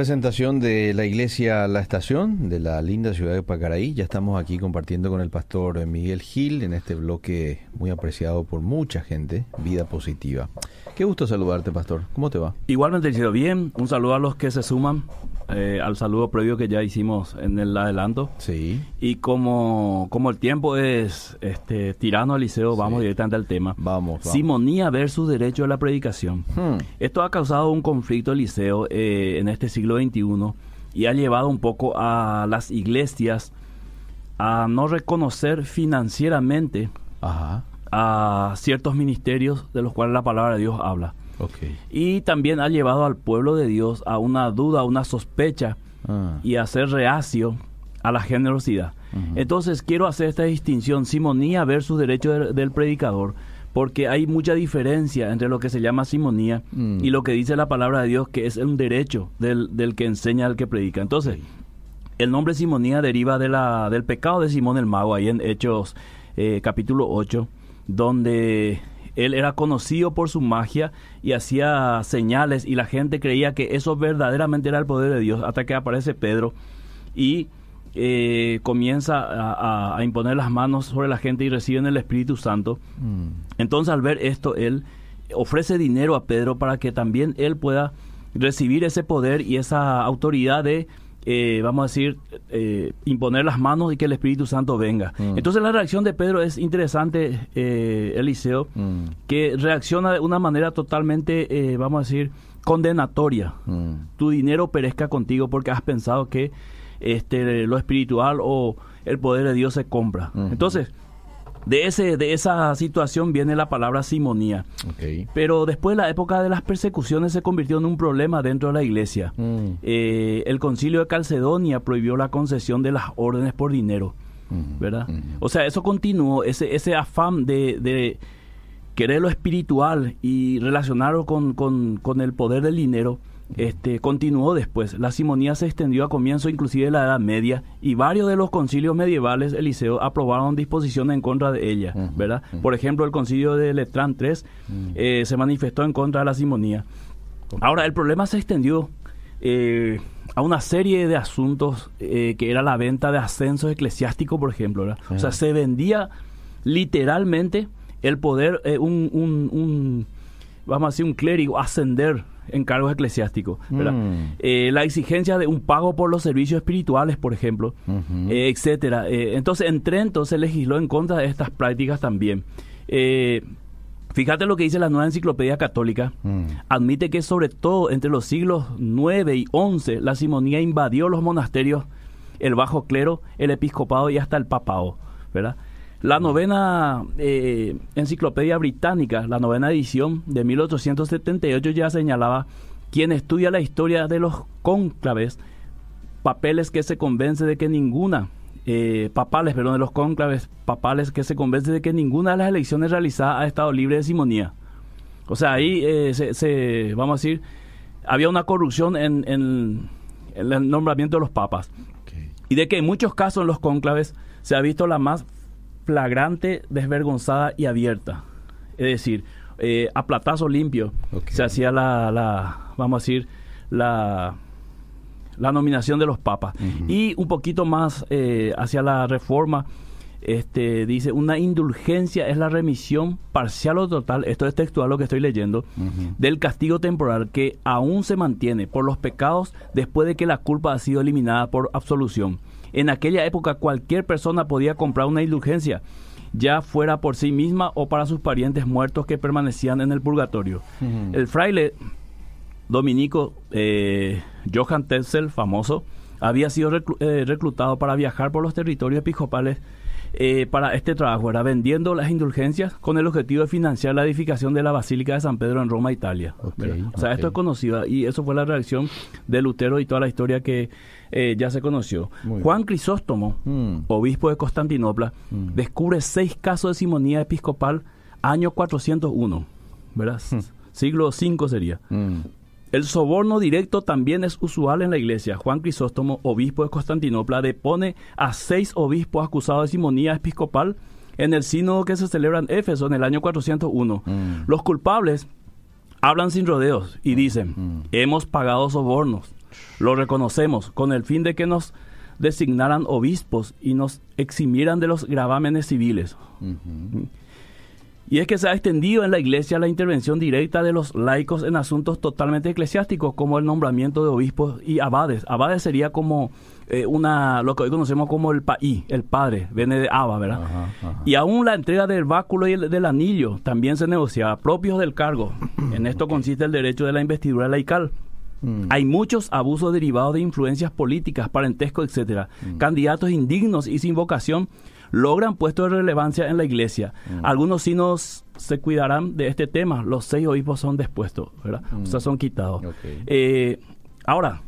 presentación de la iglesia La Estación de la linda ciudad de Pacaraí. Ya estamos aquí compartiendo con el pastor Miguel Gil en este bloque muy apreciado por mucha gente, Vida Positiva. Qué gusto saludarte, pastor. ¿Cómo te va? Igualmente, sido bien. Un saludo a los que se suman eh, al saludo previo que ya hicimos en el adelanto. Sí. Y como, como el tiempo es este tirano al liceo, vamos directamente al tema. Vamos, vamos. Simonía versus derecho a la predicación. Hmm. Esto ha causado un conflicto al liceo eh, en este siglo XXI y ha llevado un poco a las iglesias a no reconocer financieramente Ajá. a ciertos ministerios de los cuales la palabra de Dios habla. Y también ha llevado al pueblo de Dios a una duda, a una sospecha Ah. y a ser reacio a la generosidad. Entonces quiero hacer esta distinción, simonía versus derecho del, del predicador, porque hay mucha diferencia entre lo que se llama simonía Mm. y lo que dice la palabra de Dios, que es un derecho del, del que enseña al que predica. Entonces, el nombre simonía deriva de la, del pecado de Simón el Mago, ahí en Hechos eh, capítulo 8, donde él era conocido por su magia y hacía señales y la gente creía que eso verdaderamente era el poder de Dios, hasta que aparece Pedro y eh, comienza a, imponer las manos sobre la gente y reciben el Espíritu Santo. Mm. Entonces al ver esto, él ofrece dinero a Pedro para que también él pueda recibir ese poder y esa autoridad de, eh, vamos a decir, eh, imponer las manos y que el Espíritu Santo venga. Mm. Entonces la reacción de Pedro es interesante, eh, Eliseo, Mm. que reacciona de una manera totalmente, eh, vamos a decir, condenatoria. Mm. Tu dinero perezca contigo porque has pensado que este, lo espiritual o el poder de Dios se compra. Entonces, de, ese, de esa situación viene la palabra simonía. Pero después la época de las persecuciones se convirtió en un problema dentro de la iglesia. Mm. Eh, el concilio de Calcedonia prohibió la concesión de las órdenes por dinero, Mm. ¿verdad? Mm. O sea, eso continuó, ese, ese afán de, de querer lo espiritual y relacionarlo con, con- con el poder del dinero, este, continuó después. La simonía se extendió a comienzo inclusive de la Edad Media y varios de los concilios medievales, Eliseo, aprobaron disposiciones en contra de ella, ¿verdad? Por ejemplo, el concilio de Letrán III Mm. eh, se manifestó en contra de la simonía. Ahora, el problema se extendió eh, a una serie de asuntos eh, que era la venta de ascensos eclesiásticos, por ejemplo. ¿verdad? O sea, se vendía literalmente el poder, eh, un, un- un, vamos a decir, un clérigo ascender en cargos eclesiásticos. ¿verdad? Mm. Eh, la exigencia de un pago por los servicios espirituales, por ejemplo, eh, etcétera. Eh, entonces, en Trento se legisló en contra de estas prácticas también. Fíjate lo que dice la nueva enciclopedia católica. Mm. Admite que sobre todo entre los siglos 9 y 11 la simonía invadió los monasterios, el bajo clero, el episcopado y hasta el papado, ¿verdad? La novena eh, enciclopedia británica, la novena edición de 1878 ya señalaba quien estudia la historia de los cónclaves, papeles que se convence de que ninguna, eh, papales, perdón, de los cónclaves papales que se convence de que ninguna de las elecciones realizadas ha estado libre de simonía. O sea, ahí eh, se, se- vamos a decir, había una corrupción en, en- en el nombramiento de los papas. Y de que en muchos casos en los cónclaves se ha visto la más flagrante, desvergonzada y abierta. Es decir, eh, a platazo limpio se hacía la, la, vamos a decir, la, la nominación de los papas. Y un poquito más eh, hacia la reforma, este, dice, una indulgencia es la remisión parcial o total, esto es textual lo que estoy leyendo, del castigo temporal que aún se mantiene por los pecados después de que la culpa ha sido eliminada por absolución. En aquella época cualquier persona podía comprar una indulgencia, ya fuera por sí misma o para sus parientes muertos que permanecían en el purgatorio. El fraile dominico eh, Johann Tetzel, famoso, había sido reclu- eh, reclutado para viajar por los territorios episcopales eh, para este trabajo. Era vendiendo las indulgencias con el objetivo de financiar la edificación de la Basílica de San Pedro en Roma, Italia. O sea, esto es conocido y eso fue la reacción de Lutero y toda la historia que eh, ya se conoció. Juan Crisóstomo, Mm. obispo de Constantinopla, Mm. descubre seis casos de simonía episcopal año 401, ¿verdad? Mm. Siglo V sería. El soborno directo también es usual en la iglesia. Juan Crisóstomo, obispo de Constantinopla, depone a seis obispos acusados de simonía episcopal en el sínodo que se celebra en Éfeso en el año 401. Mm. Los culpables hablan sin rodeos y dicen, hemos pagado sobornos, Lo reconocemos con el fin de que nos designaran obispos y nos eximieran de los gravámenes civiles. Y es que se ha extendido en la iglesia la intervención directa de los laicos en asuntos totalmente eclesiásticos, como el nombramiento de obispos y abades. Abades sería como eh, una lo que hoy conocemos como el paí, el padre, viene de Abba, ¿verdad? Y aún la entrega del báculo y del anillo también se negocia, propios del cargo. en esto consiste el derecho de la investidura laical. Mm. Hay muchos abusos derivados de influencias políticas, parentesco, etcétera. Mm. Candidatos indignos y sin vocación logran puestos de relevancia en la iglesia. Mm. Algunos sí nos se cuidarán de este tema. Los seis obispos son despuestos, ¿verdad? O sea, son quitados. Eh, ahora,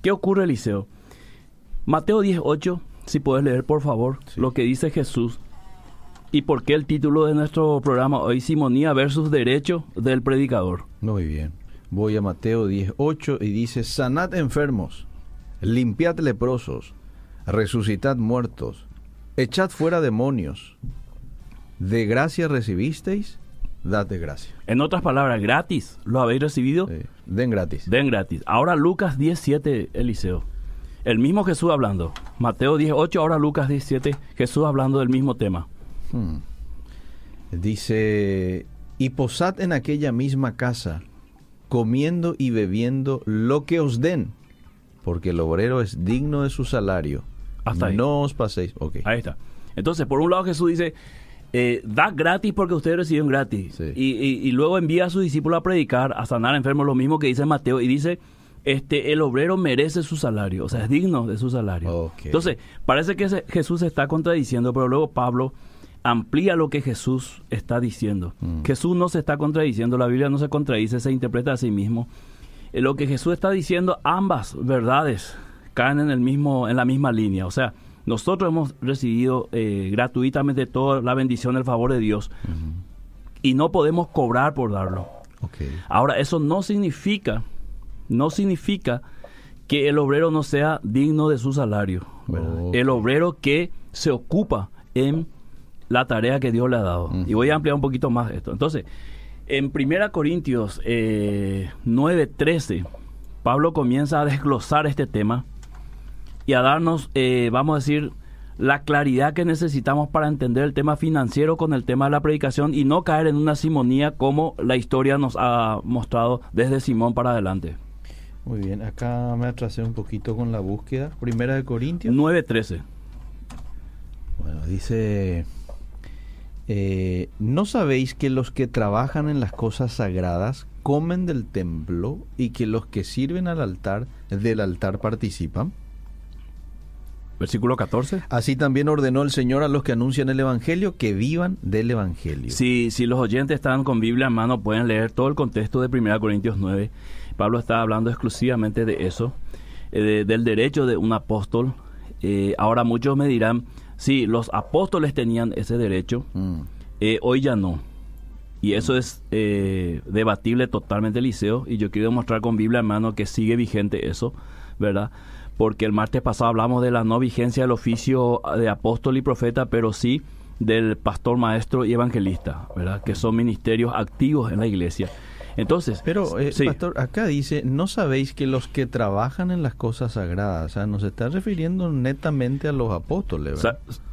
¿qué ocurre, Eliseo? Mateo 18, si puedes leer, por favor, lo que dice Jesús. ¿Y por qué el título de nuestro programa hoy, Simonía versus Derecho del Predicador? Muy bien. Voy a Mateo 18 y dice, sanad enfermos, limpiad leprosos, resucitad muertos, echad fuera demonios. De gracia recibisteis, dad de gracia. En otras palabras, gratis, ¿lo habéis recibido? Den gratis. Den gratis. Ahora Lucas 17, Eliseo. El mismo Jesús hablando. Mateo 18, ahora Lucas 17, Jesús hablando del mismo tema. Hmm. Dice, y posad en aquella misma casa comiendo y bebiendo lo que os den, porque el obrero es digno de su salario. Hasta ahí. No os paséis. Okay. Ahí está. Entonces, por un lado Jesús dice, eh, da gratis porque ustedes reciben gratis. Y, luego envía a sus discípulos a predicar, a sanar enfermos, lo mismo que dice Mateo, y dice, este, el obrero merece su salario, o sea, es digno de su salario. Entonces, parece que Jesús se está contradiciendo, pero luego Pablo amplía lo que Jesús está diciendo. Mm. Jesús no se está contradiciendo, la Biblia no se contradice, se interpreta a sí mismo. Eh, lo que Jesús está diciendo, ambas verdades caen en, el mismo, en la misma línea. O sea, nosotros hemos recibido eh, gratuitamente toda la bendición, el favor de Dios, y no podemos cobrar por darlo. Ahora, eso no significa, no significa que el obrero no sea digno de su salario. El obrero que se ocupa en la tarea que Dios le ha dado. Y voy a ampliar un poquito más esto. Entonces, en 1 Corintios eh, 9:13, Pablo comienza a desglosar este tema y a darnos, eh, vamos a decir, la claridad que necesitamos para entender el tema financiero con el tema de la predicación y no caer en una simonía como la historia nos ha mostrado desde Simón para adelante. Muy bien, acá me atrasé un poquito con la búsqueda. Primera de Corintios. 9.13. Bueno, dice eh, ¿no sabéis que los que trabajan en las cosas sagradas comen del templo y que los que sirven al altar del altar participan? Versículo 14. Así también ordenó el Señor a los que anuncian el Evangelio que vivan del Evangelio. Si, si los oyentes están con Biblia en mano, pueden leer todo el contexto de 1 Corintios 9. Pablo está hablando exclusivamente de eso, eh, del derecho de un apóstol. Eh, ahora muchos me dirán, Sí, los apóstoles tenían ese derecho, mm. eh, hoy ya no. Y eso es eh, debatible totalmente, Liceo, y yo quiero demostrar con Biblia en mano que sigue vigente eso, ¿verdad? Porque el martes pasado hablamos de la no vigencia del oficio de apóstol y profeta, pero sí del pastor, maestro y evangelista, ¿verdad? Que son ministerios activos en la iglesia. Entonces, pero eh, pastor, acá dice, no sabéis que los que trabajan en las cosas sagradas, o sea, nos está refiriendo netamente a los apóstoles.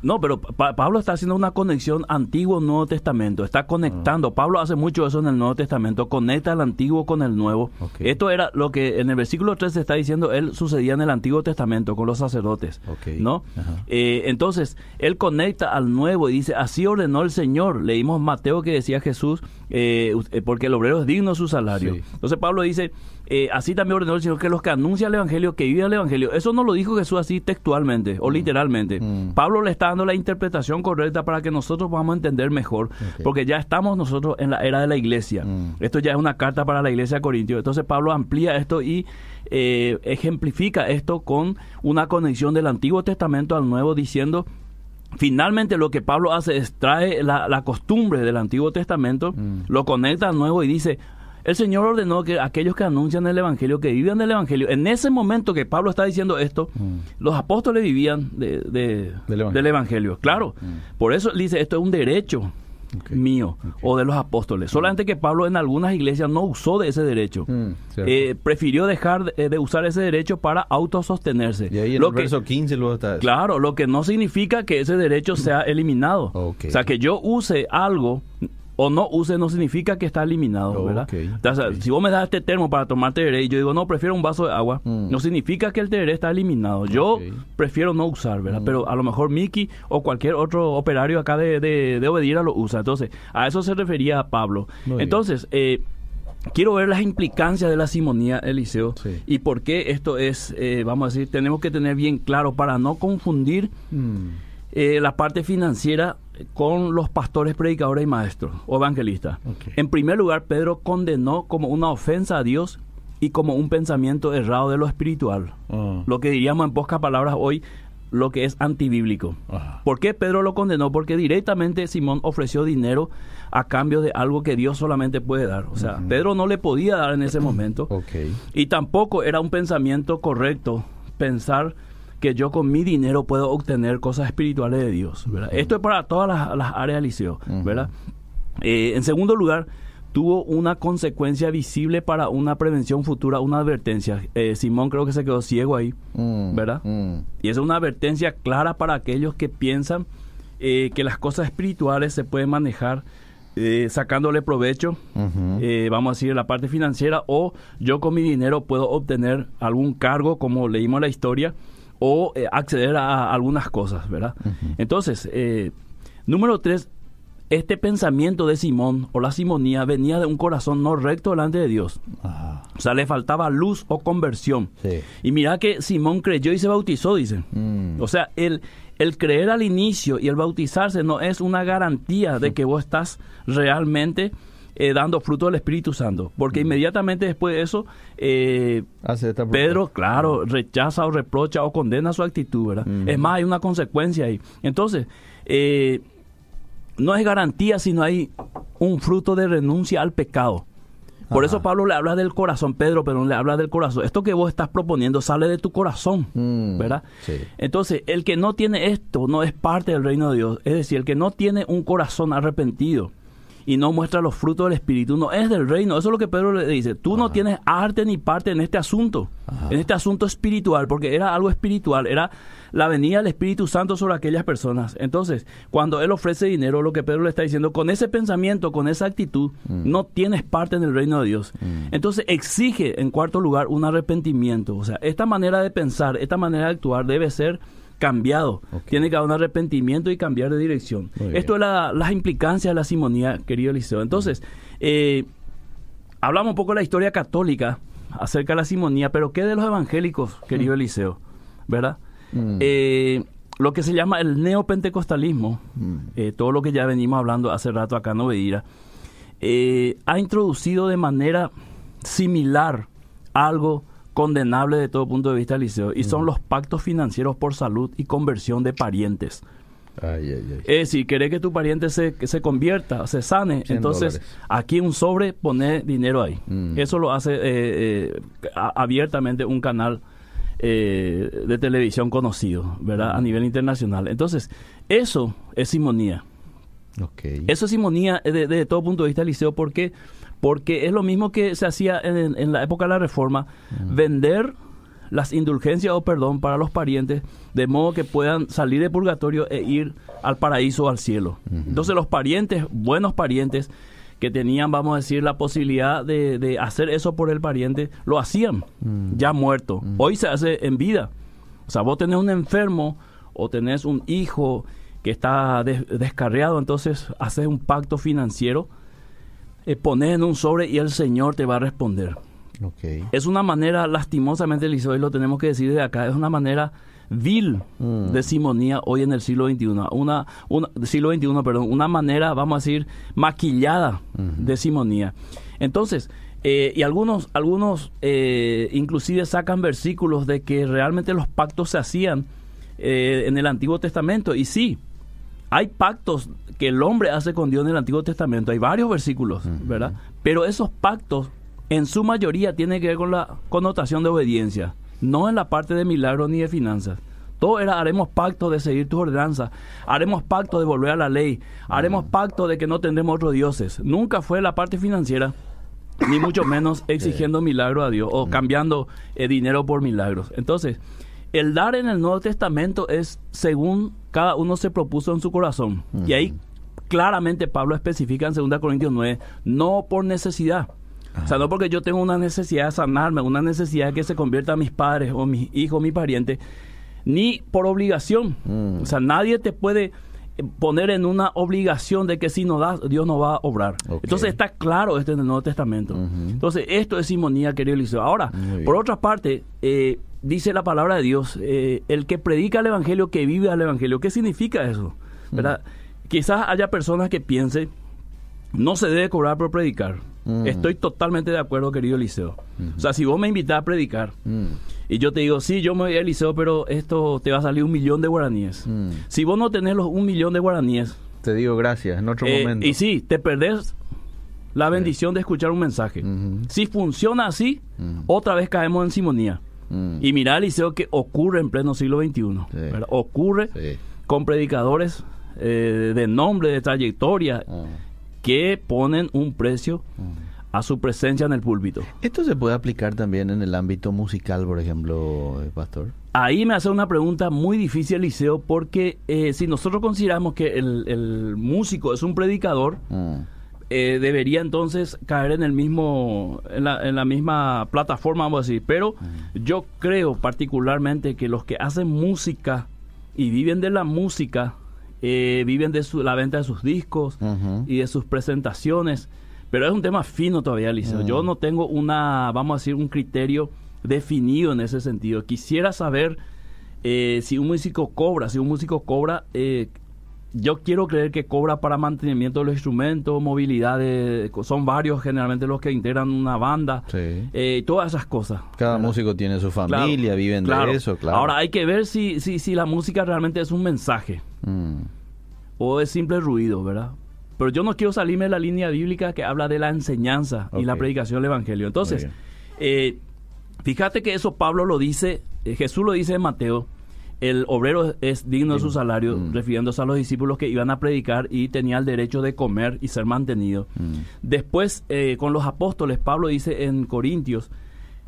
no, pero Pablo está haciendo una conexión antiguo Nuevo Testamento, está conectando. Ah. Pablo hace mucho eso en el Nuevo Testamento, conecta el antiguo con el nuevo. Esto era lo que en el versículo 3 se está diciendo, él sucedía en el Antiguo Testamento con los sacerdotes, ¿no? Eh, entonces, él conecta al nuevo y dice, así ordenó el Señor. Leímos Mateo que decía Jesús, eh, porque el obrero es digno su salario. Entonces Pablo dice, eh, así también ordenó el Señor que los que anuncian el Evangelio, que viven el Evangelio. Eso no lo dijo Jesús así textualmente o mm. literalmente. Mm. Pablo le está dando la interpretación correcta para que nosotros podamos entender mejor, porque ya estamos nosotros en la era de la iglesia. Mm. Esto ya es una carta para la iglesia de Corintios. Entonces Pablo amplía esto y eh, ejemplifica esto con una conexión del Antiguo Testamento al Nuevo diciendo Finalmente lo que Pablo hace es trae la, la costumbre del Antiguo Testamento, lo conecta al Nuevo y dice, el Señor ordenó que aquellos que anuncian el Evangelio, que vivan del Evangelio, en ese momento que Pablo está diciendo esto, mm. los apóstoles vivían de, del, evangelio. claro. Mm. Por eso dice, esto es un derecho mío o de los apóstoles. Solamente que Pablo en algunas iglesias no usó de ese derecho. Mm, eh, prefirió dejar de, usar ese derecho para autosostenerse. Y ahí en lo el verso 15 luego está Claro, lo que no significa que ese derecho sea eliminado. O sea, que yo use algo o no use no significa que está eliminado, ¿verdad? si vos me das este termo para tomar tereré y yo digo, no, prefiero un vaso de agua, mm. no significa que el tereré está eliminado. Yo prefiero no usar, ¿verdad? Mm. Pero a lo mejor Miki o cualquier otro operario acá de, de, Obedira lo usa. Entonces, a eso se refería Pablo. Entonces, eh, quiero ver las implicancias de la simonía, Eliseo, y por qué esto es, eh, vamos a decir, tenemos que tener bien claro para no confundir mm. eh, la parte financiera con los pastores, predicadores y maestros o evangelistas. En primer lugar, Pedro condenó como una ofensa a Dios y como un pensamiento errado de lo espiritual. Ah. Lo que diríamos en pocas palabras hoy, lo que es antibíblico. ¿Por qué Pedro lo condenó? Porque directamente Simón ofreció dinero a cambio de algo que Dios solamente puede dar. O sea, Pedro no le podía dar en ese momento. Y tampoco era un pensamiento correcto pensar que yo con mi dinero puedo obtener cosas espirituales de Dios. Esto es para todas las, áreas del liceo. ¿verdad? Eh, en segundo lugar, tuvo una consecuencia visible para una prevención futura, una advertencia. Eh, Simón creo que se quedó ciego ahí, mm, ¿verdad? Mm. Y es una advertencia clara para aquellos que piensan eh, que las cosas espirituales se pueden manejar sacándole provecho, vamos a decir, la parte financiera, o yo con mi dinero puedo obtener algún cargo, como leímos la historia, o eh, acceder a, algunas cosas, ¿verdad? Entonces, eh, número tres, este pensamiento de Simón o la simonía venía de un corazón no recto delante de Dios. O sea, le faltaba luz o conversión. Y mira que Simón creyó y se bautizó, dice. Mm. O sea, el, el creer al inicio y el bautizarse no es una garantía de que vos estás realmente eh, dando fruto del Espíritu Santo. Porque inmediatamente después de eso, eh, Pedro, claro, rechaza o reprocha o condena su actitud, ¿verdad? Es más, hay una consecuencia ahí. Entonces, eh, no es garantía si no hay un fruto de renuncia al pecado. Por eso Pablo le habla del corazón, Pedro, pero le habla del corazón. Esto que vos estás proponiendo sale de tu corazón, mm, ¿verdad? Entonces, el que no tiene esto no es parte del reino de Dios. Es decir, el que no tiene un corazón arrepentido, y no muestra los frutos del Espíritu, no es del reino. Eso es lo que Pedro le dice. Tú no tienes arte ni parte en este asunto, en este asunto espiritual, porque era algo espiritual, era la venida del Espíritu Santo sobre aquellas personas. Entonces, cuando Él ofrece dinero, lo que Pedro le está diciendo, con ese pensamiento, con esa actitud, mm. no tienes parte en el reino de Dios. Mm. Entonces, exige, en cuarto lugar, un arrepentimiento. O sea, esta manera de pensar, esta manera de actuar debe ser cambiado. Tiene que haber un arrepentimiento y cambiar de dirección. Esto es la, las implicancias de la simonía, querido Eliseo. Entonces, eh, hablamos un poco de la historia católica acerca de la simonía, pero ¿qué de los evangélicos, querido mm. Eliseo? ¿Verdad? Mm. Eh, lo que se llama el neopentecostalismo, mm. eh, todo lo que ya venimos hablando hace rato acá en Obedira, ha introducido de manera similar algo condenable de todo punto de vista liceo y son los pactos financieros por salud y conversión de parientes. Es decir, querés que tu pariente se, se convierta, se sane, entonces aquí un sobre, pone dinero ahí. Mm. Eso lo hace eh, eh, abiertamente un canal eh, de televisión conocido, ¿verdad? A nivel internacional. Entonces, eso es simonía. Eso es simonía de, todo punto de vista liceo porque porque es lo mismo que se hacía en, la época de la Reforma, vender las indulgencias o perdón para los parientes, de modo que puedan salir de purgatorio e ir al paraíso o al cielo. Entonces los parientes, buenos parientes, que tenían, vamos a decir, la posibilidad de, hacer eso por el pariente, lo hacían, ya muerto. Hoy se hace en vida. O sea, vos tenés un enfermo o tenés un hijo que está descarriado, entonces haces un pacto financiero eh, poner en un sobre y el Señor te va a responder. Es una manera, lastimosamente, Eliseo, y lo tenemos que decir de acá, es una manera vil mm. de simonía hoy en el siglo XXI. Una, una, siglo XXI, perdón, una manera, vamos a decir, maquillada de simonía. Entonces, eh, y algunos, algunos eh, inclusive sacan versículos de que realmente los pactos se hacían eh, en el Antiguo Testamento. Y sí, hay pactos que el hombre hace con Dios en el Antiguo Testamento. Hay varios versículos, ¿verdad? Pero esos pactos, en su mayoría, tienen que ver con la connotación de obediencia, no en la parte de milagros ni de finanzas. Todo era haremos pacto de seguir tus ordenanzas, haremos pacto de volver a la ley, haremos pacto de que no tendremos otros dioses. Nunca fue la parte financiera, ni mucho menos exigiendo milagro a Dios o cambiando eh, dinero por milagros. Entonces, el dar en el Nuevo Testamento es según cada uno se propuso en su corazón. Y ahí claramente Pablo especifica en 2 Corintios 9, no por necesidad. O sea, no porque yo tengo una necesidad de sanarme, una necesidad de que se convierta a mis padres o mis hijos, mis parientes, ni por obligación. O sea, nadie te puede poner en una obligación de que si no das, Dios no va a obrar. Entonces está claro esto en el Nuevo Testamento. Entonces esto es simonía, querido Eliseo. Ahora, por otra parte, eh, dice la palabra de Dios, eh, el que predica el Evangelio, que vive al Evangelio. ¿Qué significa eso? ¿Verdad? Quizás haya personas que piensen, no se debe cobrar por predicar. Estoy totalmente de acuerdo, querido Eliseo. O sea, si vos me invitas a predicar y yo te digo, sí, yo me voy a Eliseo, pero esto te va a salir un millón de guaraníes. Si vos no tenés los un millón de guaraníes... Te digo gracias, en otro eh, momento. Y sí, te perdés la bendición de escuchar un mensaje. Si funciona así, otra vez caemos en simonía. Y mira, Eliseo, que ocurre en pleno siglo XXI. Ocurre con predicadores eh, de nombre, de trayectoria, ah. que ponen un precio ah. a su presencia en el púlpito. ¿Esto se puede aplicar también en el ámbito musical, por ejemplo, eh, Pastor? Ahí me hace una pregunta muy difícil, Eliseo, porque eh, si nosotros consideramos que el, músico es un predicador, ah. debería entonces caer en el mismo en la, en la, misma plataforma vamos a decir pero yo creo particularmente que los que hacen música y viven de la música eh, viven de la venta de sus discos y de sus presentaciones. Pero es un tema fino todavía, Liceo. Yo no tengo una, vamos a decir, un criterio definido en ese sentido. Quisiera saber eh, si un músico cobra, si un músico cobra, eh, yo quiero creer que cobra para mantenimiento de los instrumentos, movilidad, son varios generalmente los que integran una banda, sí. todas esas cosas. Cada músico tiene su familia, viven de eso, claro. Ahora hay que ver si, si, si la música realmente es un mensaje. Mm. O es simple ruido, ¿verdad? Pero yo no quiero salirme de la línea bíblica que habla de la enseñanza y la predicación del Evangelio. Entonces, eh, fíjate que eso Pablo lo dice, eh, Jesús lo dice en Mateo, el obrero es digno de su salario, mm. refiriéndose a los discípulos que iban a predicar y tenía el derecho de comer y ser mantenido. Mm. Después, eh, con los apóstoles, Pablo dice en Corintios,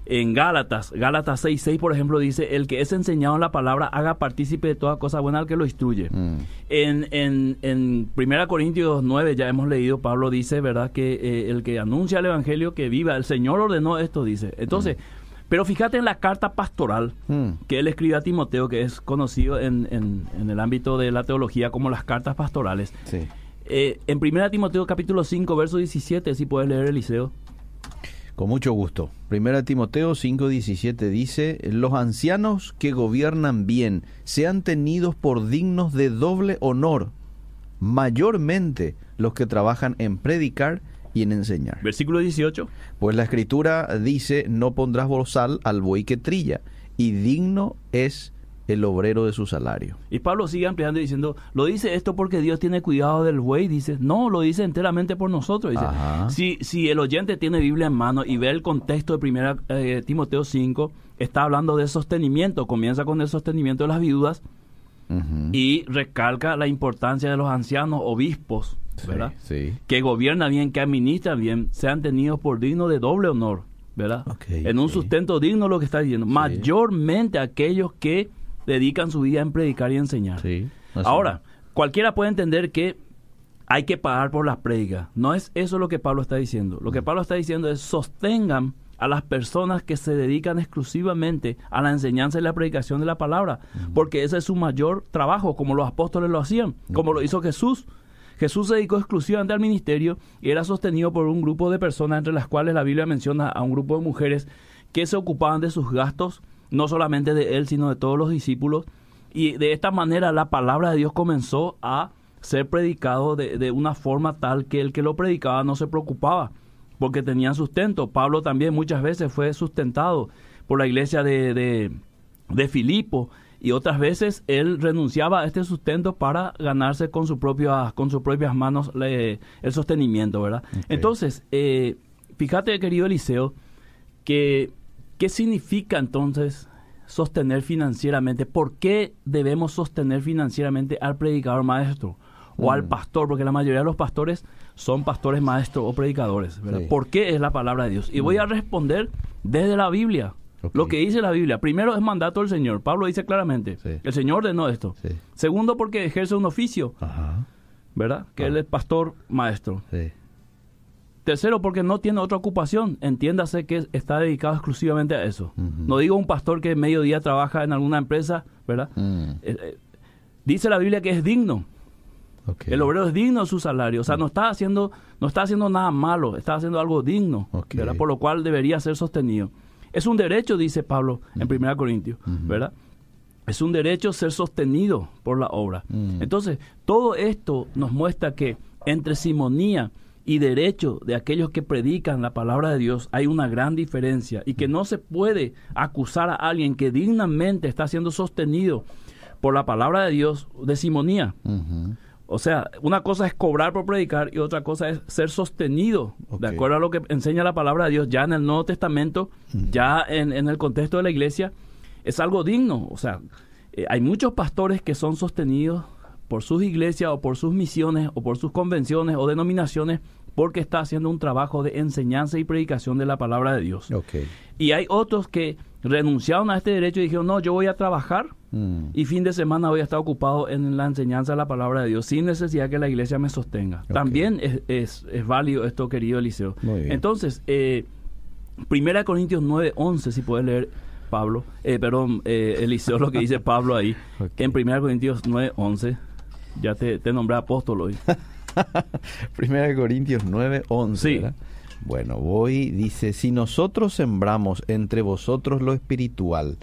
en Gálatas, Gálatas 6.6, por ejemplo, dice, el que es enseñado en la palabra haga partícipe de toda cosa buena al que lo instruye. Mm. En, en, en 1 Corintios 9 ya hemos leído, Pablo dice, ¿verdad? Que eh, el que anuncia el Evangelio, que viva, el Señor ordenó esto, dice. Entonces, mm. Pero fíjate en la carta pastoral mm. que él escribe a Timoteo, que es conocido en, en, el ámbito de la teología como las cartas pastorales. Sí. Eh, en 1 Timoteo capítulo 5, verso 17, si puedes leer Eliseo. Con mucho gusto. Primera Timoteo 5:17 dice, los ancianos que gobiernan bien sean tenidos por dignos de doble honor, mayormente los que trabajan en predicar y en enseñar. Versículo 18. Pues la escritura dice, no pondrás bozal al buey que trilla, y digno es el obrero de su salario. Y Pablo sigue ampliando diciendo, lo dice esto porque Dios tiene cuidado del buey, dice, no, lo dice enteramente por nosotros. Dice, si, si el oyente tiene Biblia en mano y ve el contexto de primera eh, Timoteo 5, está hablando de sostenimiento, comienza con el sostenimiento de las viudas y recalca la importancia de los ancianos obispos, ¿verdad? Que gobiernan bien, que administran bien, sean tenidos por digno de doble honor. ¿verdad? en un sustento digno lo que está diciendo. Mayormente aquellos que dedican su vida en predicar y enseñar. Ahora, cualquiera puede entender que hay que pagar por las prédicas. No es eso lo que Pablo está diciendo. Lo que mm. Pablo está diciendo es sostengan a las personas que se dedican exclusivamente a la enseñanza y la predicación de la palabra, mm. porque ese es su mayor trabajo, como los apóstoles lo hacían, como lo hizo Jesús. Jesús se dedicó exclusivamente al ministerio y era sostenido por un grupo de personas, entre las cuales la Biblia menciona a un grupo de mujeres que se ocupaban de sus gastos no solamente de él, sino de todos los discípulos. Y de esta manera la palabra de Dios comenzó a ser predicado de, una forma tal que el que lo predicaba no se preocupaba, porque tenía sustento. Pablo también muchas veces fue sustentado por la iglesia de, de, Filipo y otras veces él renunciaba a este sustento para ganarse con, su propia, con sus propias manos el sostenimiento, ¿verdad? Entonces, eh, fíjate, querido Eliseo, que ¿Qué significa entonces sostener financieramente? ¿Por qué debemos sostener financieramente al predicador maestro o al Mm. pastor? Porque la mayoría de los pastores son pastores maestros o predicadores. ¿verdad? Sí. ¿Por qué es la palabra de Dios? Y voy a responder desde la Biblia. Lo que dice la Biblia. Primero es mandato del Señor. Pablo dice claramente. Sí. El Señor ordenó esto. Sí. Segundo, porque ejerce un oficio, Ajá. ¿verdad? Que Ah. él es pastor maestro. Sí. Tercero, porque no tiene otra ocupación. Entiéndase que está dedicado exclusivamente a eso. No digo un pastor que mediodía trabaja en alguna empresa, ¿verdad? Mm. Eh, eh, dice la Biblia que es digno. El obrero es digno de su salario. O sea, no está haciendo, no está haciendo nada malo, está haciendo algo digno. ¿verdad? Por lo cual debería ser sostenido. Es un derecho, dice Pablo en 1 Corintios. ¿verdad? Es un derecho ser sostenido por la obra. Mm. Entonces, todo esto nos muestra que entre simonía y derecho de aquellos que predican la palabra de Dios hay una gran diferencia y que no se puede acusar a alguien que dignamente está siendo sostenido por la palabra de Dios de simonía. O sea, una cosa es cobrar por predicar y otra cosa es ser sostenido, de acuerdo a lo que enseña la palabra de Dios ya en el Nuevo Testamento, ya en, en el contexto de la iglesia, es algo digno. O sea, eh, hay muchos pastores que son sostenidos por sus iglesias o por sus misiones o por sus convenciones o denominaciones porque está haciendo un trabajo de enseñanza y predicación de la palabra de Dios. Y hay otros que renunciaron a este derecho y dijeron, no, yo voy a trabajar Mm. y fin de semana voy a estar ocupado en la enseñanza de la palabra de Dios sin necesidad que la iglesia me sostenga. También es, es- es válido esto, querido Eliseo. Entonces, eh, Primera Corintios 9, 11, si puedes leer, Pablo, eh, perdón, eh, Eliseo, lo que dice Pablo ahí, en Primera Corintios 9, 11, ya te, te nombré apóstol hoy. Primera Corintios 9, 11. Sí. ¿verdad? Bueno, voy, dice, si nosotros sembramos entre vosotros lo espiritual,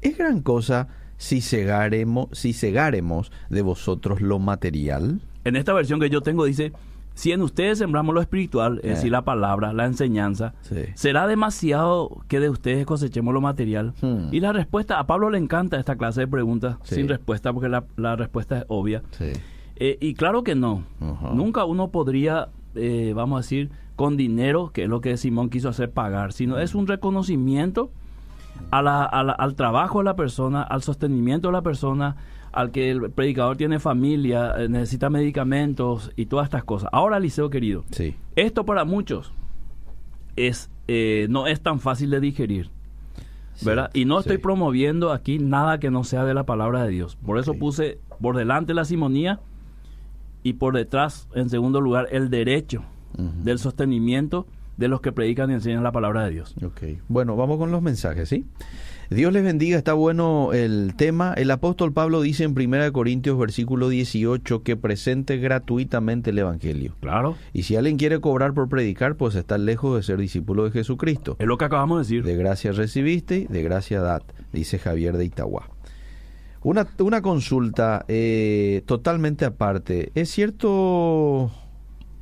¿es gran cosa si cegaremos, si cegaremos de vosotros lo material? En esta versión que yo tengo dice, si en ustedes sembramos lo espiritual, es Eh. decir, la palabra, la enseñanza, Sí. ¿será demasiado que de ustedes cosechemos lo material? Hmm. Y la respuesta, a Pablo le encanta esta clase de preguntas Sí. sin respuesta porque la, la respuesta es obvia. Sí. Eh, y claro que no. Nunca uno podría, eh, vamos a decir, con dinero, que es lo que Simón quiso hacer pagar, sino es un reconocimiento a la- a la- al trabajo de la persona, al sostenimiento de la persona, al que el predicador tiene familia, eh, necesita medicamentos y todas estas cosas. Ahora, Liceo querido, Sí. esto para muchos es eh, no es tan fácil de digerir. ¿verdad? Y no sí. estoy promoviendo aquí nada que no sea de la palabra de Dios. Por eso puse por delante la simonía y por detrás, en segundo lugar, el derecho del sostenimiento de los que predican y enseñan la palabra de Dios. Ok. Bueno, vamos con los mensajes, ¿sí? Dios les bendiga, está bueno el tema. El apóstol Pablo dice en 1 Corintios versículo 18 que presente gratuitamente el Evangelio. Claro. Y si alguien quiere cobrar por predicar, pues está lejos de ser discípulo de Jesucristo. Es lo que acabamos de decir. De gracia recibiste, de gracia dad, dice Javier de Itagua. Una, una consulta eh, totalmente aparte. ¿Es cierto?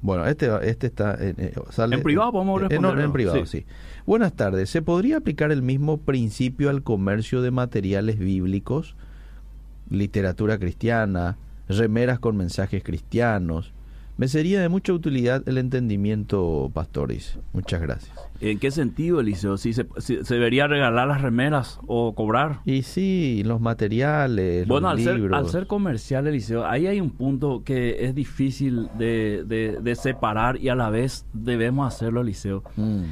Bueno, este, este está... eh, eh, sale- En privado podemos eh, no, responderlo, en privado, sí. sí. Buenas tardes. ¿Se podría aplicar el mismo principio al comercio de materiales bíblicos? Literatura cristiana, remeras con mensajes cristianos. Me sería de mucha utilidad el entendimiento, pastores. Muchas gracias. ¿En qué sentido, Eliseo? Si se, si se debería regalar las remeras o cobrar. Y sí, los materiales, Bueno, los al ser, libros. al ser comercial, Eliseo, ahí hay un punto que es difícil de, de- de separar y a la vez debemos hacerlo, Eliseo. Mm,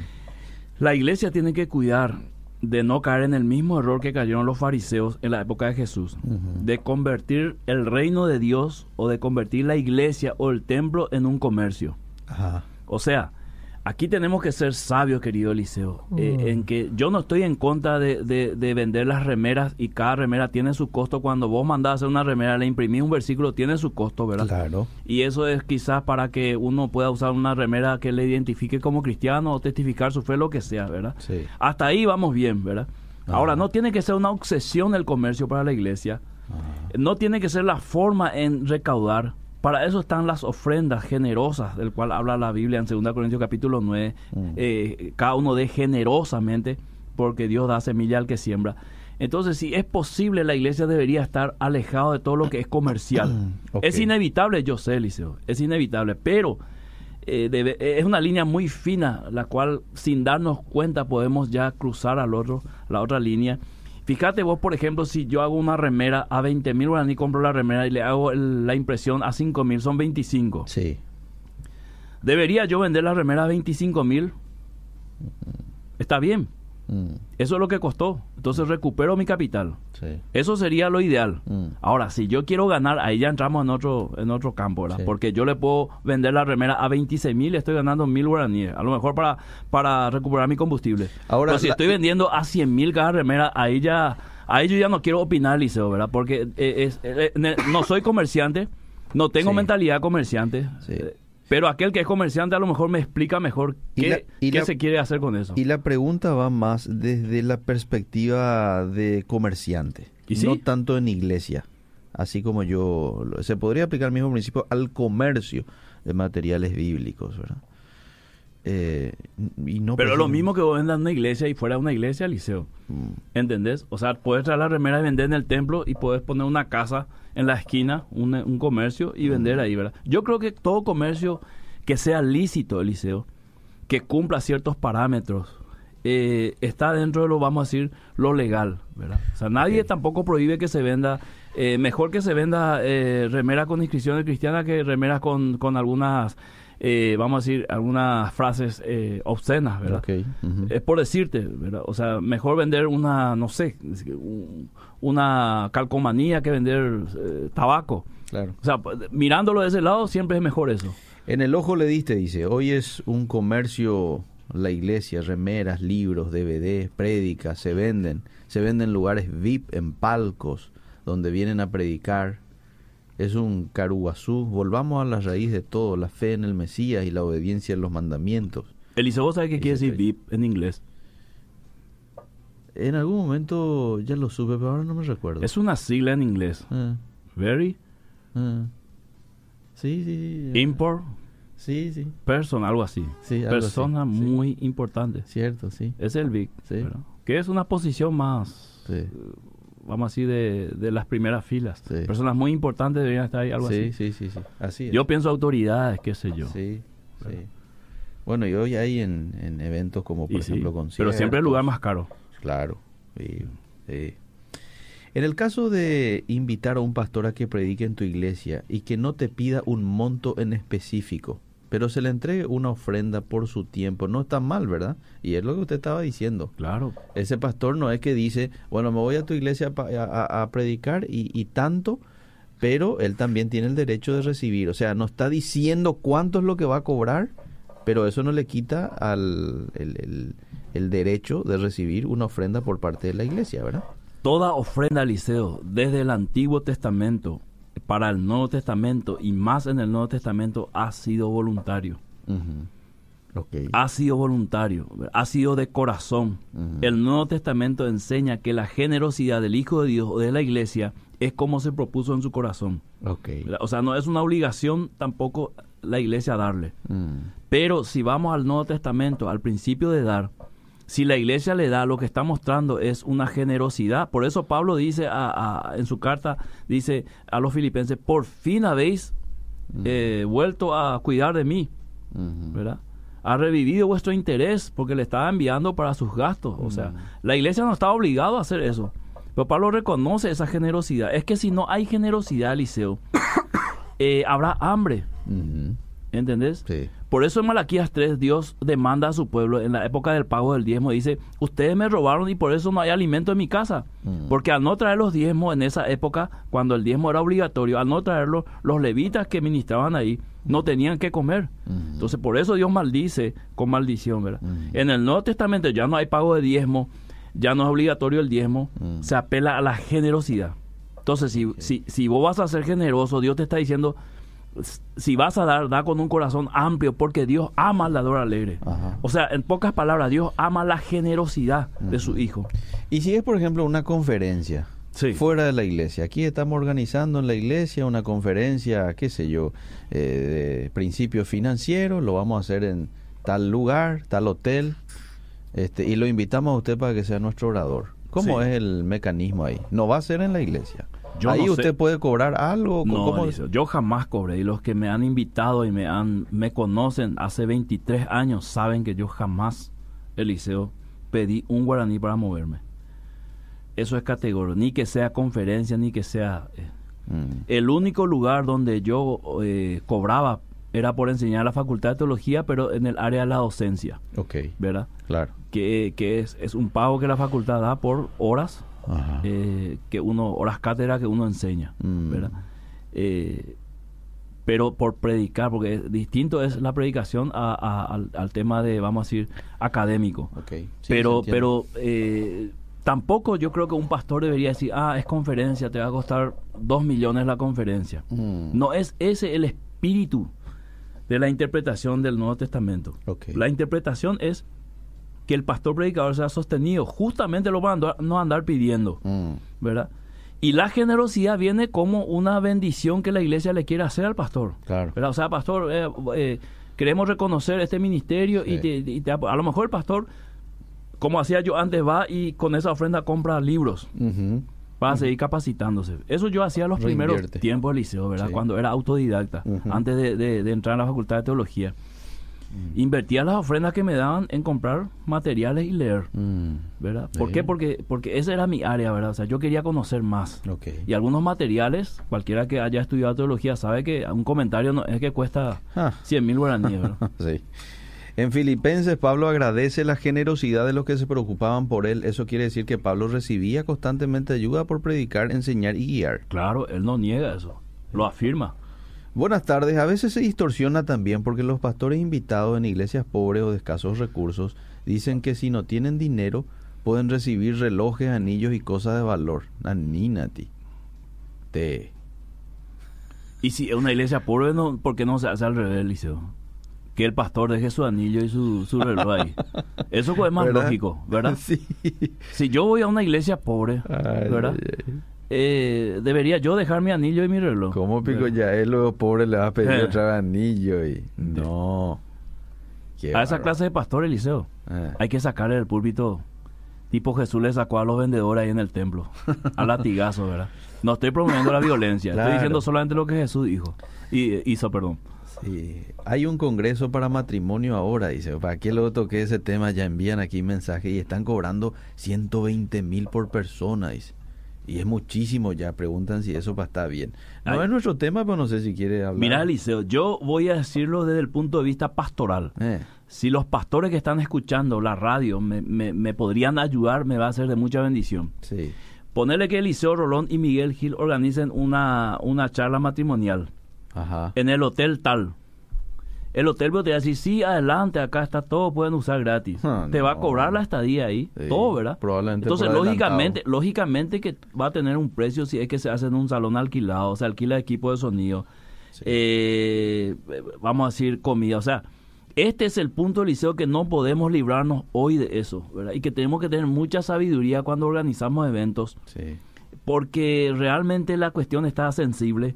La iglesia tiene que cuidar de no caer en el mismo error que cayeron los fariseos en la época de Jesús, de convertir el reino de Dios o de convertir la iglesia o el templo en un comercio. Ajá. O sea, aquí tenemos que ser sabios, querido Eliseo, eh, Mm. en que yo no estoy en contra de, de- de vender las remeras y cada remera tiene su costo. Cuando vos mandás a hacer una remera, le imprimís un versículo, tiene su costo, ¿verdad? Claro. Y eso es quizás para que uno pueda usar una remera que le identifique como cristiano o testificar su fe, lo que sea, ¿verdad? Sí. Hasta ahí vamos bien, ¿verdad? Ajá. Ahora, no tiene que ser una obsesión el comercio para la iglesia. Ajá. No tiene que ser la forma en recaudar. Para eso están las ofrendas generosas, del cual habla la Biblia en 2 Corintios capítulo 9. Mm. Eh, cada uno dé generosamente, porque Dios da semilla al que siembra. Entonces, si es posible, la iglesia debería estar alejado de todo lo que es comercial. Es inevitable, yo sé, Eliseo, es inevitable, pero eh, debe- es una línea muy fina, la cual sin darnos cuenta podemos ya cruzar al otro, la otra línea. Fíjate vos, por ejemplo, si yo hago una remera a 20 mil guaraní, compro la remera y le hago el- la impresión a 5 mil, son 25. Sí. ¿Debería yo vender la remera a 25 mil? Está bien. Mm, Eso es lo que costó. Entonces recupero mi capital. sí. Eso sería lo ideal. Mm. Ahora, si yo quiero ganar, ahí ya entramos en otro, en otro campo, ¿verdad? Sí. Porque yo le puedo vender la remera a 26 mil y estoy ganando mil guaraníes. A lo mejor para, para recuperar mi combustible. Ahora, Pero si la- estoy vendiendo a 100 mil cada remera, ahí ya, ahí yo ya no quiero opinar, Liceo, ¿verdad? Porque eh, es- eh, eh, no soy comerciante, no tengo Sí. mentalidad comerciante. Pero aquel que es comerciante a lo mejor me explica mejor qué, la- y qué la- se quiere hacer con eso. Y la pregunta va más desde la perspectiva de comerciante, ¿Y sí? no tanto en iglesia, así como yo, lo- se podría aplicar el mismo principio al comercio de materiales bíblicos, ¿verdad? Eh, y no Pero lo mismo que vos vendas en una iglesia y fuera de una iglesia, Liceo. Mm, ¿Entendés? O sea, puedes traer la remera y vender en el templo y puedes poner una casa en la esquina, un, un comercio y vender ahí, ¿verdad? Yo creo que todo comercio que sea lícito, Eliseo, que cumpla ciertos parámetros, eh, está dentro de lo, vamos a decir, lo legal, ¿verdad? O sea, nadie tampoco prohíbe que se venda, eh, mejor que se venda eh, remera con inscripciones cristianas que remeras con, con algunas, eh, vamos a decir, algunas frases eh, obscenas, ¿verdad? Es por decirte, ¿verdad? O sea, mejor vender una, no sé, un- una calcomanía que vender eh, tabaco. claro. O sea, mirándolo de ese lado, siempre es mejor eso. En el ojo le diste, dice, hoy es un comercio, la iglesia, remeras, libros, DVD, prédicas, se venden, se venden en lugares VIP, en palcos, donde vienen a predicar. Es un caruazú, volvamos a la raíz de todo, la fe en el Mesías y la obediencia en los mandamientos. Eliseo, ¿vos sabés qué quiere decir. VIP en inglés? En algún momento ya lo supe, pero ahora no me recuerdo. Es una sigla en inglés. Ah, Very ah. Sí, sí, sí. Import Sí, sí, Person, algo así. sí. algo Persona así, sí. muy importante. Cierto, sí. Es el VIP. Sí. ¿verdad? Que es una posición más, Sí, vamos a decir, de, de las primeras filas. Sí. Personas muy importantes deberían estar ahí, algo sí, así. sí, sí, sí. Así es. Yo pienso autoridades, qué sé yo. Sí, sí. Bueno, y hoy hay en, en eventos como, por ejemplo, pero conciertos. siempre el lugar más caro. Claro. sí. En el caso de invitar a un pastor a que predique en tu iglesia y que no te pida un monto en específico, pero se le entregue una ofrenda por su tiempo, no está mal, ¿verdad? Y es lo que usted estaba diciendo. Claro. Ese pastor no es que dice, bueno, me voy a tu iglesia a, a- a predicar y, y tanto, pero él también tiene el derecho de recibir. O sea, no está diciendo cuánto es lo que va a cobrar, pero eso no le quita al el, el- el derecho de recibir una ofrenda por parte de la iglesia, ¿verdad? Toda ofrenda liceo, desde el Antiguo Testamento para el Nuevo Testamento y más en el Nuevo Testamento, ha sido voluntario. Ha sido voluntario, ha sido de corazón. El Nuevo Testamento enseña que la generosidad del Hijo de Dios o de la Iglesia es como se propuso en su corazón. O sea, no es una obligación tampoco la Iglesia darle. Mm. Pero si vamos al Nuevo Testamento, al principio de dar, si la iglesia le da, lo que está mostrando es una generosidad. Por eso Pablo dice a- a- en su carta, dice a los filipenses, por fin habéis eh, vuelto a cuidar de mí. ¿verdad? Ha revivido vuestro interés porque le estaba enviando para sus gastos. O sea, la iglesia no estaba obligada a hacer eso. Pero Pablo reconoce esa generosidad. Es que si no hay generosidad, Eliseo, eh, habrá hambre. Ujú. ¿Entendés? Sí. Por eso en Malaquías 3 Dios demanda a su pueblo en la época del pago del diezmo. Dice, ustedes me robaron y por eso no hay alimento en mi casa. Mm. Porque al no traer los diezmos en esa época, cuando el diezmo era obligatorio, al no traerlo, los levitas que ministraban ahí no tenían que comer. Ujú. Entonces por eso Dios maldice con maldición. ¿verdad? Mm. En el Nuevo Testamento ya no hay pago de diezmo, ya no es obligatorio el diezmo, Mm. se apela a la generosidad. Entonces si, si, si vos vas a ser generoso, Dios te está diciendo, si vas a dar, da con un corazón amplio, porque Dios ama al dador alegre. Ajá. O sea, en pocas palabras, Dios ama la generosidad de su hijo. Y si es, por ejemplo, una conferencia Sí. fuera de la iglesia, aquí estamos organizando en la iglesia una conferencia, qué sé yo, eh, de principios financieros, lo vamos a hacer en tal lugar, tal hotel, este, y lo invitamos a usted para que sea nuestro orador. ¿Cómo Sí. es el mecanismo ahí? No va a ser en la iglesia. Yo ahí no usted sé. puede cobrar algo. No, ¿cómo? Eliseo, yo jamás cobré. Y los que me han invitado y me han me conocen hace 23 años saben que yo jamás, Eliseo, pedí un guaraní para moverme. eso es categórico, ni que sea conferencia, ni que sea... Eh. Mm. El único lugar donde yo eh, cobraba era por enseñar la facultad de teología, pero en el área de la docencia. Ok. ¿Verdad? Claro. Que, que es, es, un pago que la facultad da por horas, eh, que uno, horas cátedra que uno enseña. Mm. ¿Verdad? Eh, pero por predicar, porque distinto es la predicación al, tema de, vamos a decir, académico. Okay. pero pero eh, tampoco yo creo que un pastor debería decir, ah, es conferencia, te va a costar dos millones la conferencia. Mm. No es ese el espíritu de la interpretación del Nuevo Testamento. La interpretación es que el pastor predicador sea sostenido. Justamente lo van a no andar pidiendo, mm. ¿verdad? Y la generosidad viene como una bendición que la iglesia le quiere hacer al pastor. Claro. O sea, pastor, eh, eh, queremos reconocer este ministerio y, a lo mejor el pastor, como hacía yo antes, va y con esa ofrenda compra libros para seguir capacitándose. Eso yo hacía los primeros tiempos del liceo, ¿verdad? Cuando era autodidacta, antes de, entrar a la facultad de teología. Mm. Invertía las ofrendas que me daban en comprar materiales y leer, mm. ¿verdad? ¿Por qué? Porque, porque esa era mi área, ¿verdad? O sea, yo quería conocer más. Y algunos materiales, cualquiera que haya estudiado teología sabe que un comentario no es que cuesta ah. 100 mil guaraníes, ¿verdad? sí. En Filipenses, Pablo agradece la generosidad de los que se preocupaban por él. Eso quiere decir que Pablo recibía constantemente ayuda por predicar, enseñar y guiar. Claro, él no niega eso, lo afirma. Buenas tardes. A veces se distorsiona también porque los pastores invitados en iglesias pobres o de escasos recursos dicen que si no tienen dinero pueden recibir relojes, anillos y cosas de valor. Naninati. Te. Y si es una iglesia pobre, no, ¿por qué no se hace al revés, Liceo? que el pastor deje su anillo y su, reloj ahí. Eso es más lógico, ¿verdad? Sí. Si yo voy a una iglesia pobre, ¿verdad? Eh, debería yo dejar mi anillo y mi reloj. ¿Cómo pico ya él luego pobre le va a pedir eh. otra anillo y no? a esa clase de pastor Eliseo eh. hay que sacarle del púlpito tipo Jesús le sacó a los vendedores ahí en el templo a latigazo, ¿verdad? No estoy promoviendo la violencia, estoy diciendo solamente lo que Jesús dijo y hizo, perdón. Sí. Hay un congreso para matrimonio ahora, dice. ¿Para qué luego toqué ese tema? Ya envían aquí mensaje y están cobrando 120 mil por persona, dice. Y es muchísimo ya. Preguntan si eso va a estar bien. No es nuestro tema, pero no sé si quiere hablar. Mira, Liceo, yo voy a decirlo desde el punto de vista pastoral. Eh. Si los pastores que están escuchando la radio me, me, podrían ayudar, me va a ser de mucha bendición. Sí. Ponerle que Eliseo Rolón y Miguel Gil organicen una, una charla matrimonial en el hotel tal. El hotel te va a decir, sí, adelante, acá está todo, pueden usar gratis. Ah, te va a cobrar la estadía ahí, todo, ¿verdad? Probablemente. Entonces, lógicamente, lógicamente que va a tener un precio si es que se hace en un salón alquilado, o sea, alquila equipo de sonido. Eh, vamos a decir comida, o sea, este es el punto, Liceo, que no podemos librarnos hoy de eso, ¿verdad? Y que tenemos que tener mucha sabiduría cuando organizamos eventos. Porque realmente la cuestión está sensible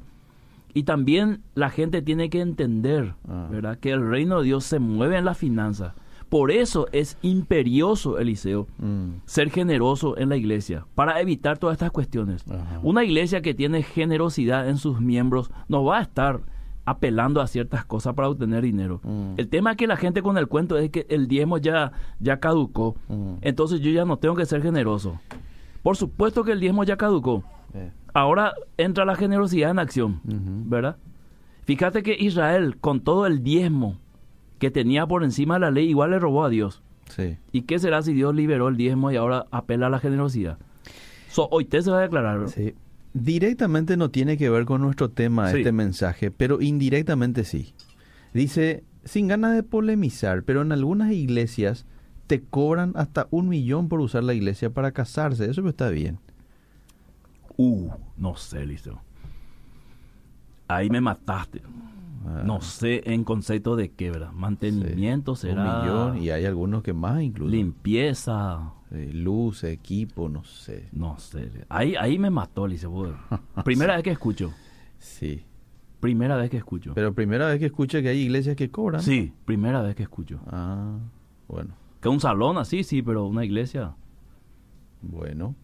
y también la gente tiene que entender, ah. ¿verdad? Que el reino de Dios se mueve en la finanza. Por eso es imperioso, Eliseo, mm. ser generoso en la iglesia, para evitar todas estas cuestiones. Una iglesia que tiene generosidad en sus miembros no va a estar apelando a ciertas cosas para obtener dinero. Mm. El tema es que la gente con el cuento es que el diezmo ya, ya caducó, mm. entonces yo ya no tengo que ser generoso. Por supuesto que el diezmo ya caducó. Eh. Ahora entra la generosidad en acción, ¿verdad? Fíjate que Israel, con todo el diezmo que tenía por encima de la ley, igual le robó a Dios. Sí. ¿Y qué será si Dios liberó el diezmo y ahora apela a la generosidad? hoy te se va a declarar. Sí. Directamente no tiene que ver con nuestro tema este mensaje, pero indirectamente sí. Dice, sin ganas de polemizar, pero en algunas iglesias te cobran hasta un millón por usar la iglesia para casarse. Eso está bien. Uh, no sé, listo. Ahí me mataste. Ah. No sé en concepto de ¿verdad? Mantenimiento será. Un millón y hay algunos que más incluso. Limpieza. luz, equipo, no sé. No sé. Ahí, ahí me mató, Lice. Primera vez que escucho. Sí. Primera vez que escucho. Pero primera vez que escucho que hay iglesias que cobran. Sí, primera vez que escucho. Ah, bueno. Que un salón así, sí, pero una iglesia. Bueno.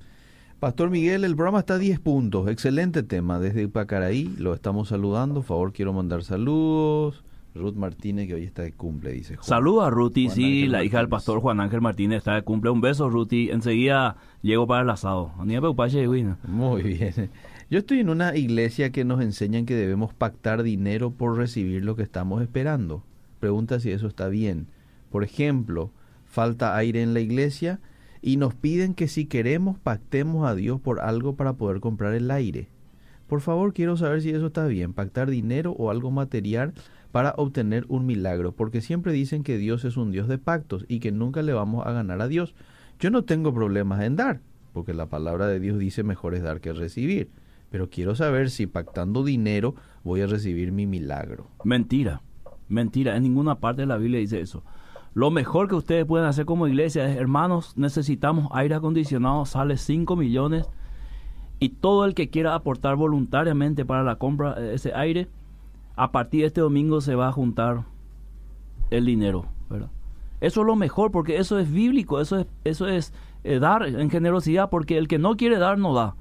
Pastor Miguel, el programa está a 10 puntos. Excelente tema. Desde Pacaraí lo estamos saludando. Por favor, quiero mandar saludos. Ruth Martínez, que hoy está de cumple, dice. Juan. Saludos a Ruti, sí, la hija del pastor Juan Ángel Martínez está de cumple. Un beso, Ruti. Enseguida llego para el asado. Muy bien. Yo estoy en una iglesia que nos enseñan que debemos pactar dinero por recibir lo que estamos esperando. Pregunta si eso está bien. Por ejemplo, falta aire en la iglesia y nos piden que si queremos pactemos a Dios por algo para poder comprar el aire. Por favor, quiero saber si eso está bien, pactar dinero o algo material para obtener un milagro, porque siempre dicen que Dios es un Dios de pactos y que nunca le vamos a ganar a Dios. Yo no tengo problemas en dar, porque la palabra de Dios dice mejor es dar que recibir, pero quiero saber si pactando dinero voy a recibir mi milagro. Mentira, mentira. En ninguna parte de la Biblia dice eso. Lo mejor que ustedes pueden hacer como iglesia es, hermanos, necesitamos aire acondicionado, sale 5 millones. Y todo el que quiera aportar voluntariamente para la compra de ese aire, a partir de este domingo se va a juntar el dinero. Eso es lo mejor, porque eso es bíblico, eso es, eso es eh, dar en generosidad, porque el que no quiere dar, no da.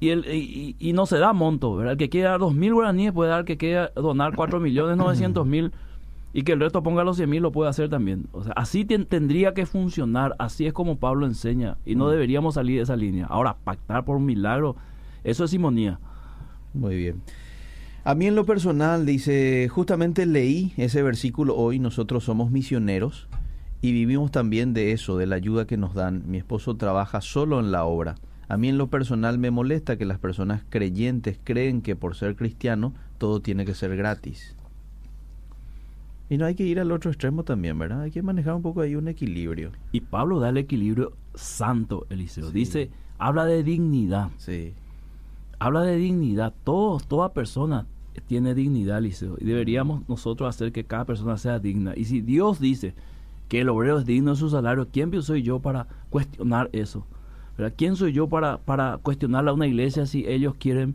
Y, el, y, y no se da monto, ¿verdad? El que quiere dar dos mil guaraníes puede dar, que quiera donar cuatro millones novecientos mil y que el resto ponga los 100 mil lo puede hacer también. O sea, así ten- tendría que funcionar, así es como Pablo enseña y no deberíamos salir de esa línea. Ahora, pactar por un milagro, eso es simonía. Muy bien. A mí en lo personal, dice, justamente leí ese versículo hoy, nosotros somos misioneros y vivimos también de eso, de la ayuda que nos dan. Mi esposo trabaja solo en la obra. A mí en lo personal me molesta que las personas creyentes creen que por ser cristiano todo tiene que ser gratis. Y no hay que ir al otro extremo también, ¿verdad? Hay que manejar un poco ahí un equilibrio. Y Pablo da el equilibrio santo, Eliseo. Sí. Dice, habla de dignidad, Sí. habla de dignidad. Todos, toda persona tiene dignidad, Eliseo. Y deberíamos nosotros hacer que cada persona sea digna. Y si Dios dice que el obrero es digno de su salario, ¿quién soy yo para cuestionar eso? ¿Verdad? ¿Quién soy yo para, para cuestionarle a una iglesia si ellos quieren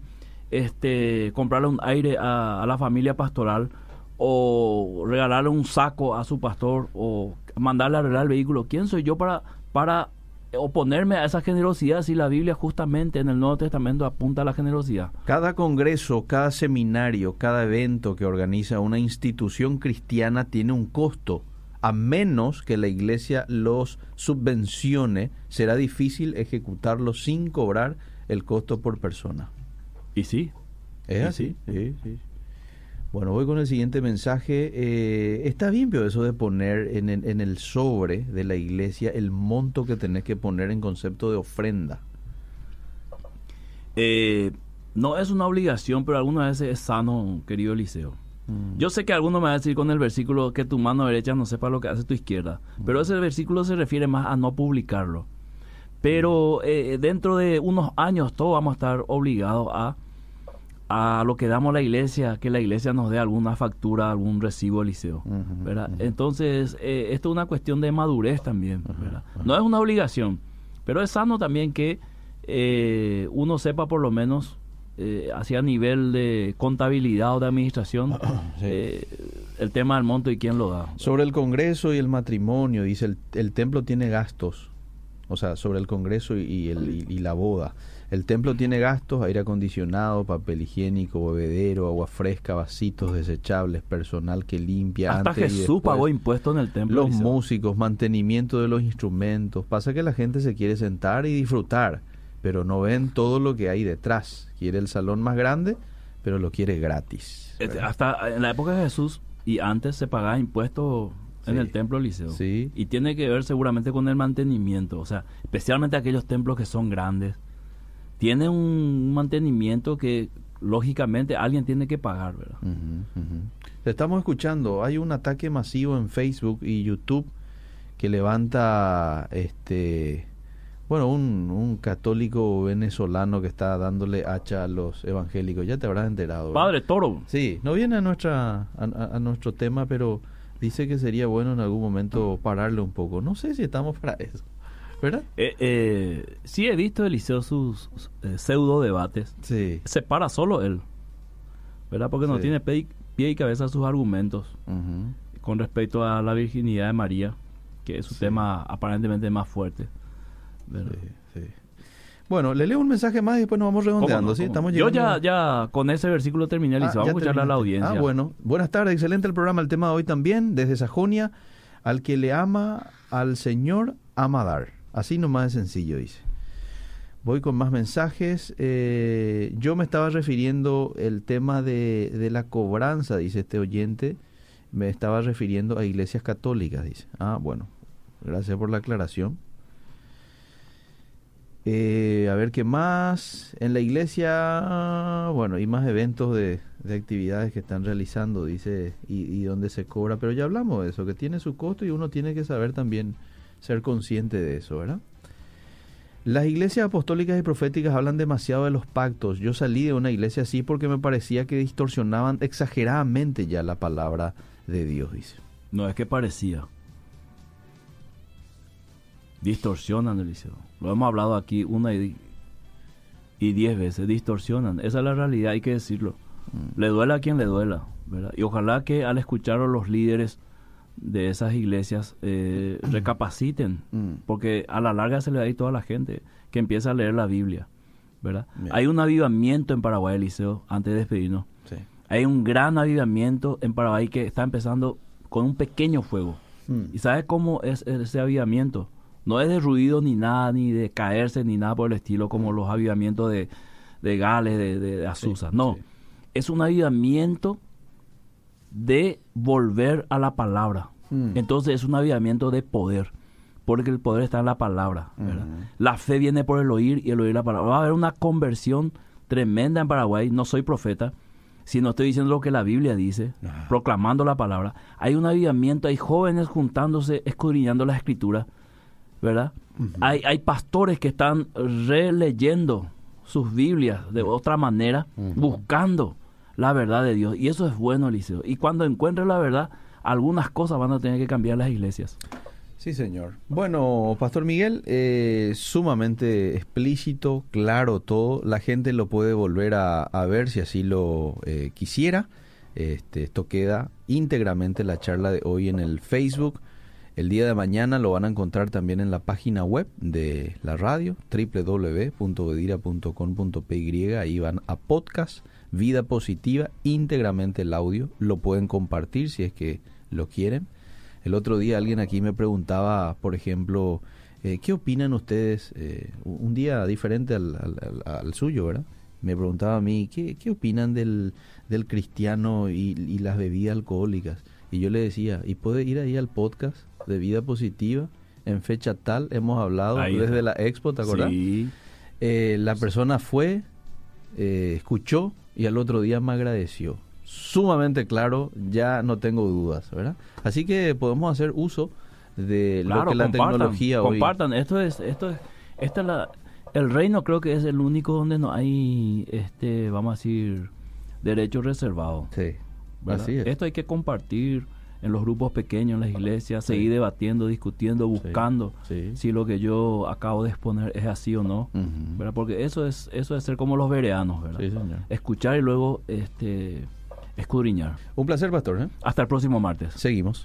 este, comprarle un aire a, a la familia pastoral o regalarle un saco a su pastor o mandarle a arreglar el vehículo? ¿Quién soy yo para, para oponerme a esa generosidad si la Biblia justamente en el Nuevo Testamento apunta a la generosidad? Cada congreso, cada seminario, cada evento que organiza una institución cristiana tiene un costo. A menos que la iglesia los subvencione, será difícil ejecutarlo sin cobrar el costo por persona. Y sí, ¿Es Sí, así? Sí, sí. Bueno, voy con el siguiente mensaje. Eh, está bien, pero eso de poner en el, en el sobre de la iglesia el monto que tenés que poner en concepto de ofrenda. Eh, no es una obligación, pero algunas veces es sano, querido Eliseo. Mm. Yo sé que algunos me van a decir con el versículo que tu mano derecha no sepa lo que hace tu izquierda, pero ese versículo se refiere más a no publicarlo. Pero eh, dentro de unos años todos vamos a estar obligados a, a lo que damos a la iglesia, que la iglesia nos dé alguna factura, algún recibo, Eliseo. Ujú, ¿verdad? Entonces, eh, esto es una cuestión de madurez también. ¿verdad? No es una obligación, pero es sano también que eh, uno sepa por lo menos eh, hacia nivel de contabilidad o de administración Sí. eh, el tema del monto y quién lo da. Sobre el Congreso y el matrimonio, dice, el, el templo tiene gastos. O sea, sobre el Congreso y, el, y, y la boda. El templo tiene gastos, aire acondicionado, papel higiénico, bebedero, agua fresca, vasitos desechables, personal que limpia. Hasta antes y Jesús después, pagó impuestos en el templo. Los músicos, mantenimiento de los instrumentos. Pasa que la gente se quiere sentar y disfrutar, pero no ven todo lo que hay detrás. Quiere el salón más grande, pero lo quiere gratis. Este, ¿verdad? Hasta en la época de Jesús y antes se pagaba impuestos en el templo Eliseo. Sí. Y tiene que ver seguramente con el mantenimiento. O sea, especialmente aquellos templos que son grandes. Tiene un mantenimiento que lógicamente alguien tiene que pagar, ¿verdad? Te estamos escuchando. Hay un ataque masivo en Facebook y YouTube que levanta este bueno, un, un católico venezolano que está dándole hacha a los evangélicos. Ya te habrás enterado. ¿verdad? Padre Toro. Sí, no viene a nuestra a, a- a nuestro tema, pero dice que sería bueno en algún momento pararle un poco. No sé si estamos para eso. ¿Verdad? Eh, eh, sí he visto Eliseo sus eh, pseudo debates. Sí. Se para solo él. ¿Verdad? Porque no Sí. tiene pie y cabeza sus argumentos con respecto a la virginidad de María, que es su Sí. tema aparentemente más fuerte. ¿verdad? Sí, sí. Bueno, le leo un mensaje más y después nos vamos redondeando, ¿Cómo no? Yo ya, ya con ese versículo terminé, Ah, Liceo. ya Vamos a a la audiencia. Ah, bueno. Buenas tardes, excelente el programa. El tema de hoy también, desde Sajonia, al que le ama al Señor, ama dar. Así nomás de sencillo, dice. Voy con más mensajes. Eh, yo me estaba refiriendo el tema de, de la cobranza, dice este oyente. Me estaba refiriendo a iglesias católicas, dice. Ah, bueno. Gracias por la aclaración. Eh, a ver qué más. En la iglesia, bueno, hay más eventos de, de actividades que están realizando, dice, y, y donde se cobra. Pero ya hablamos de eso, que tiene su costo y uno tiene que saber también ser consciente de eso, ¿verdad? Las iglesias apostólicas y proféticas hablan demasiado de los pactos. Yo salí de una iglesia así porque me parecía que distorsionaban exageradamente ya la palabra de Dios, dice. No, es que parecía. Distorsionan el liceo. Lo hemos hablado aquí una y, y diez veces. Distorsionan. Esa es la realidad, hay que decirlo. Le duela a quien le duela. ¿verdad? Y ojalá que al escuchar a los líderes de esas iglesias eh, recapaciten. Mm. Porque a la larga se le da a toda la gente que empieza a leer la Biblia. ¿verdad? Bien. Hay un avivamiento en Paraguay, Liceo, antes de despedirnos. Sí. Hay un gran avivamiento en Paraguay que está empezando con un pequeño fuego. Mm. ¿Y sabes cómo es ese avivamiento? No es de ruido ni nada, ni de caerse, ni nada por el estilo, como los avivamientos de, de Gales, de, de, de Azusa. Sí, no, sí. es un avivamiento de volver a la palabra. Mm. Entonces es un avivamiento de poder, porque el poder está en la palabra. ¿verdad? Ujú. La fe viene por el oír y el oír la palabra. Va a haber una conversión tremenda en Paraguay. No soy profeta, sino estoy diciendo lo que la Biblia dice, Ah. proclamando la palabra. Hay un avivamiento, hay jóvenes juntándose, escudriñando las escrituras, ¿verdad? hay, hay pastores que están releyendo sus Biblias de otra manera, buscando la verdad de Dios. Y eso es bueno, Eliseo. Y cuando encuentres la verdad, algunas cosas van a tener que cambiar las iglesias. Sí, señor. Bueno, Pastor Miguel, eh, sumamente explícito, claro todo. La gente lo puede volver a, ver si así lo eh, quisiera. Este, esto queda íntegramente la charla de hoy en el Facebook. El día de mañana lo van a encontrar también en la página web de la radio, www.bedira.com.py. Ahí van a podcast, vida positiva, íntegramente el audio. Lo pueden compartir si es que lo quieren. El otro día alguien aquí me preguntaba, por ejemplo, eh, ¿qué opinan ustedes? eh, un día diferente al, al- al- al suyo, ¿verdad? Me preguntaba a mí, ¿qué, qué opinan del, del cristiano y, y las bebidas alcohólicas? Y yo le decía, ¿y puede ir ahí al podcast de vida positiva? En fecha tal, hemos hablado Ahí desde está. la expo, ¿te acordás? Sí. Eh, la persona fue, escuchó y al otro día me agradeció. Sumamente claro, ya no tengo dudas, ¿verdad? Así que podemos hacer uso de lo que la tecnología hoy. compartan. Esto es, esto es, esta es la, el reino creo que es el único donde no hay, este, vamos a decir, derechos reservados. Sí, así es. Esto hay que compartir en los grupos pequeños, en las iglesias, seguir debatiendo, discutiendo, buscando sí. si lo que yo acabo de exponer es así o no. ¿verdad? Porque eso es, eso es ser como los vereanos, ¿verdad? Sí, señor. Escuchar y luego, este, escudriñar. Un placer, pastor. ¿eh? Hasta el próximo martes. Seguimos.